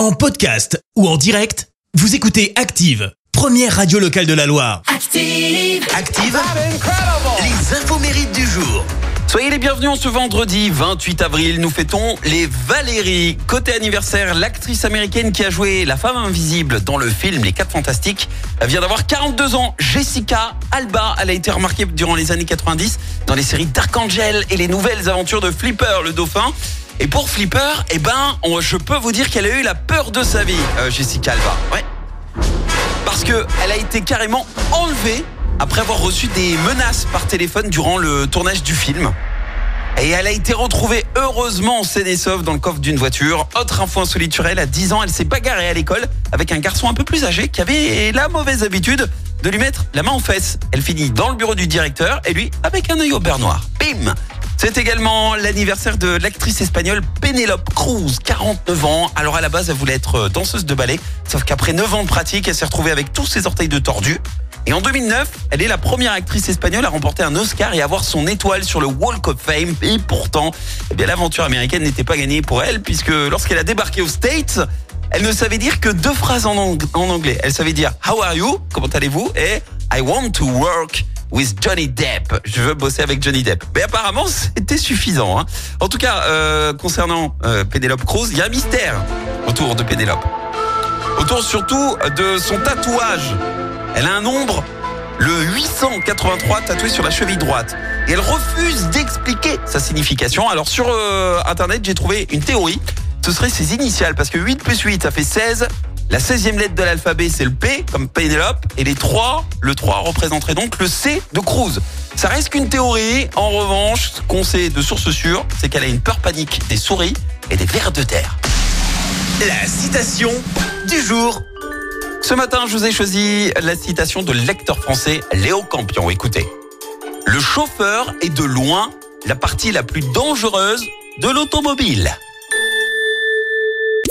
En podcast ou en direct, vous écoutez Active, première radio locale de la Loire. Active. Active, les infos mérites du jour. Soyez les bienvenus en ce vendredi 28 avril. Nous fêtons les Valérie. Côté anniversaire, l'actrice américaine qui a joué la femme invisible dans le film Les 4 Fantastiques vient d'avoir 42 ans. Jessica Alba, elle a été remarquée durant les années 90 dans les séries Dark Angel et les nouvelles aventures de Flipper le dauphin. Et pour Flipper, eh ben, on- je peux vous dire qu'elle a eu la peur de sa vie, euh, Jessica Alba. Ouais. Parce que elle a été carrément enlevée après avoir reçu des menaces par téléphone durant le tournage du film. Et elle a été retrouvée heureusement saine et sauve dans le coffre d'une voiture. Autre info insolite sur elle, à 10 ans, elle s'est bagarrée à l'école avec un garçon un peu plus âgé qui avait la mauvaise habitude de lui mettre la main aux fesses. Elle finit dans le bureau du directeur et lui avec un œil au beurre noir. Bim c'est également l'anniversaire de l'actrice espagnole Penélope Cruz, 49 ans. Alors à la base, elle voulait être danseuse de ballet, sauf qu'après 9 ans de pratique, elle s'est retrouvée avec tous ses orteils de tordu. Et en 2009, elle est la première actrice espagnole à remporter un Oscar et à avoir son étoile sur le Walk of Fame. Et pourtant, eh bien l'aventure américaine n'était pas gagnée pour elle, puisque lorsqu'elle a débarqué aux States, elle ne savait dire que deux phrases en anglais. Elle savait dire How are you? Comment allez-vous? Et I want to work with Johnny Depp. Je veux bosser avec Johnny Depp. Mais apparemment, c'était suffisant. hein. En tout cas, euh, concernant euh, Penelope Cruz, il y a un mystère autour de Penelope. Autour surtout de son tatouage. Elle a un nombre, le 883 tatoué sur la cheville droite. Et elle refuse d'expliquer sa signification. Alors sur euh, Internet, j'ai trouvé une théorie. Ce serait ses initiales, parce que 8 plus 8, ça fait 16. La 16e lettre de l'alphabet, c'est le P, comme Penelope. Et les 3, le 3 représenterait donc le C de Cruz. Ça reste qu'une théorie. En revanche, ce qu'on sait de source sûre, c'est qu'elle a une peur panique des souris et des vers de terre. La citation du jour. Ce matin, je vous ai choisi la citation de lecteur français Léo Campion. Écoutez. Le chauffeur est de loin la partie la plus dangereuse de l'automobile.